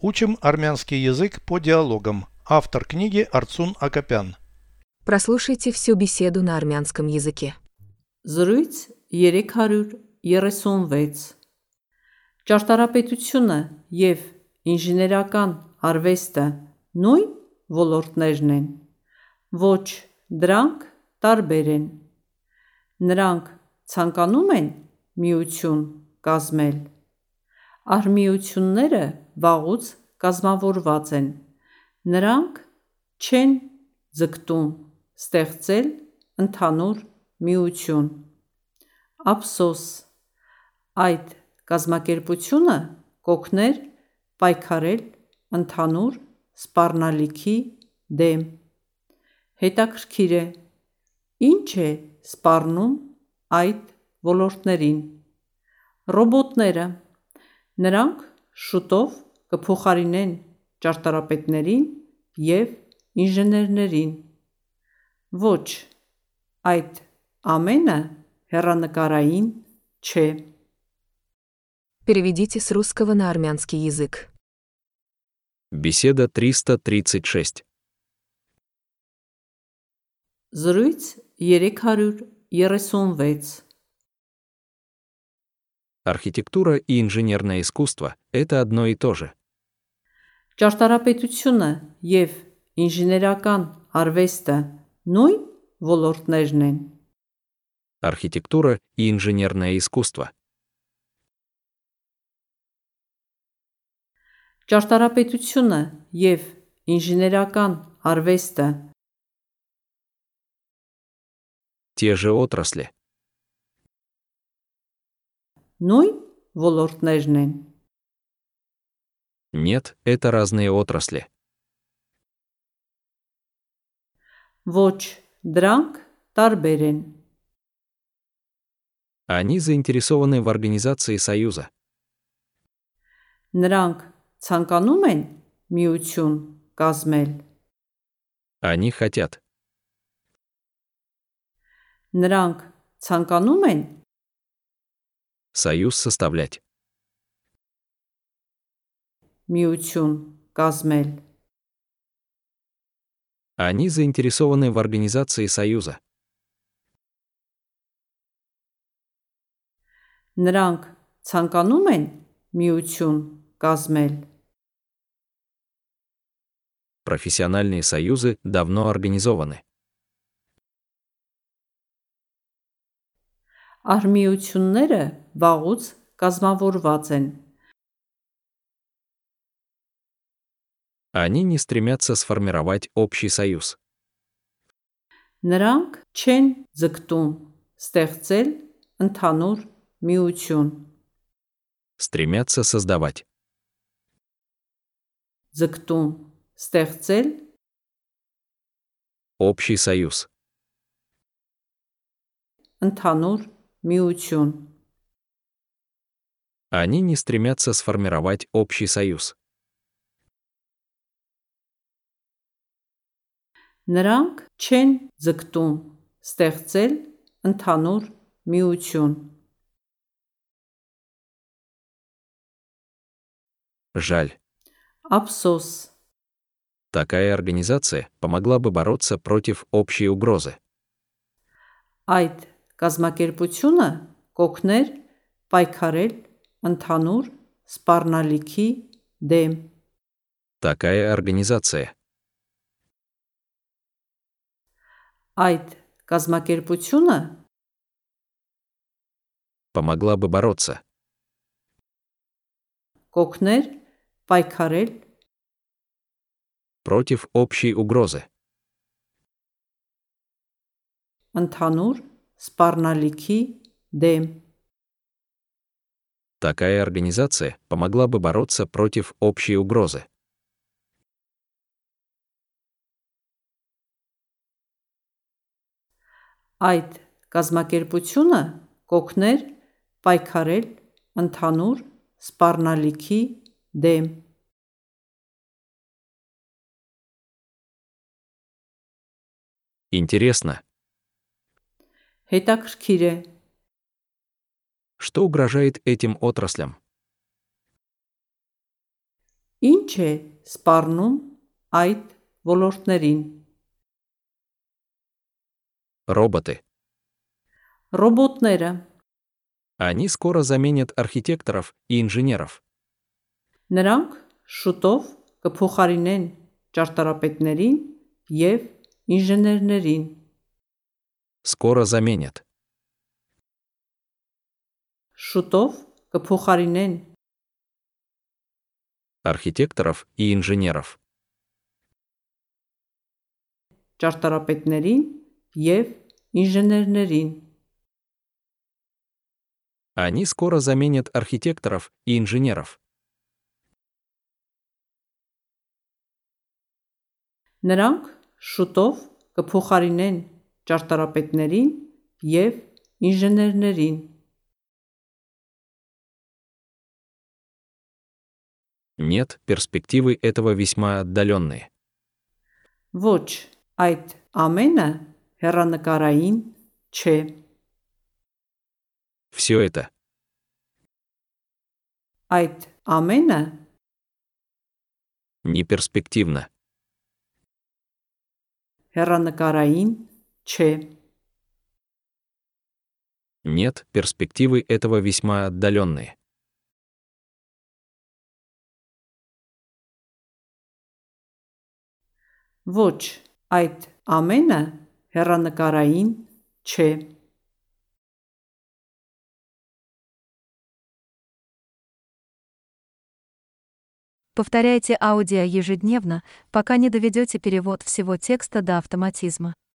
Учим армянский язык по диалогам. Автор книги Арцун Акопян. Прослушайте всю беседу на армянском языке. Զրույց 336 Ճարտարապետությունը եւ ինժեներական արվեստը նույն ոլորտներն են։ Ոչ, դրանք տարբեր են։ Նրանք ցանկանում են միություն կազմել։ Արմիությունները վաղուց կազմավորված են։ Նրանք չեն ձգտում ստեղծել ընդհանուր միություն։ Ափսոս, այդ կազմակերպությունը կօգներ պայքարել ընդհանուր սպառնալիքի դեմ։ Հետաքրքիր է, ի՞նչ է սպառնում այդ ոլորտներին։ Ռոբոտները։ Նրանք շուտով կփոխարինեն ճարտարապետներին եւ ինժեներներին։ Ոչ, այդ ամենը հեռանկարային չէ։ Переведите с русского на армянский язык. Беседа 336. Զրույց 336 Архитектура и инженерное искусство – это одно и то же. Ճարտարապետությունը եւ ինժեներական արվեստը նույն ոլորտներն են։ Архитектура и инженерное искусство. Ճարտարապետությունը եւ ինժեներական արվեստը Те же отрасли. նույն ոլորտներն են։ Нет, это разные отрасли. Ոչ, դրանք տարբեր են։ Они заинтересованы в организации союза. Նրանք ցանկանում են միություն կազմել։ Они хотят. Նրանք ցանկանում են Союз составлять. միություն կազմել։ Они заинтересованы в организации союза. Նրանք ցանկանում են միություն կազմել։ Профессиональные союзы давно организованы. Արմիությունները վաղուց կազմավորված են։ Они не стремятся сформировать общий союз. Նրանք չեն ձգտում ստեղծել ընդհանուր միություն։ Стремятся создавать. Ձգտում ստեղծել Общий союз. ընդհանուր միություն։ Они не стремятся сформировать общий союз. Նրանք չեն ձգտում ստեղծել ընդհանուր միություն։ Жаль. Ափսոս, Такая организация помогла бы бороться против общей угрозы. այդ կազմակերպությունը կօգներ պայքարել ընդհանուր սպառնալիքի դեմ։ Такая организация Այդ կազմակերպությունը помогла бы бороться կօգներ պայքարել против общей угрозы. ընդհանուր սպառնալիքի դեմ։ Такая организация помогла бы бороться против общей угрозы. Այդ կազմակերպությունը կօգներ պայքարել ընդհանուր սպառնալիքի դեմ։ Интересно, Հետաքրքիր է, что угрожает этим отраслям? Ինչ է սպառնում այդ ոլորտներին։ Роботы. Ռոբոտները Они скоро заменят архитекторов и инженеров. նրանք շուտով կփոխարինեն ճարտարապետներին եւ ինժեներներին։ Скоро заменят. Շուտով կփոխարինեն Архитекторов и инженеров. ճարտարապետներին եւ ինժեներներին։ Они скоро заменят архитекторов и инженеров. Նրանք շուտով կփոխարինեն ճարտարապետներին եւ ինժեներներին։ Нет, перспективы этого весьма отдаленные. Ոչ, այդ ամենը հերանեկարային չէ։ Все это Այդ ամենը неперспективно. հերանեկարային չէ։ Нет, перспективы этого весьма отдаленные. Ոչ, այդ ամենը հերանեկարային չէ։ Повторяйте аудио ежедневно, пока не доведете перевод всего текста до автоматизма.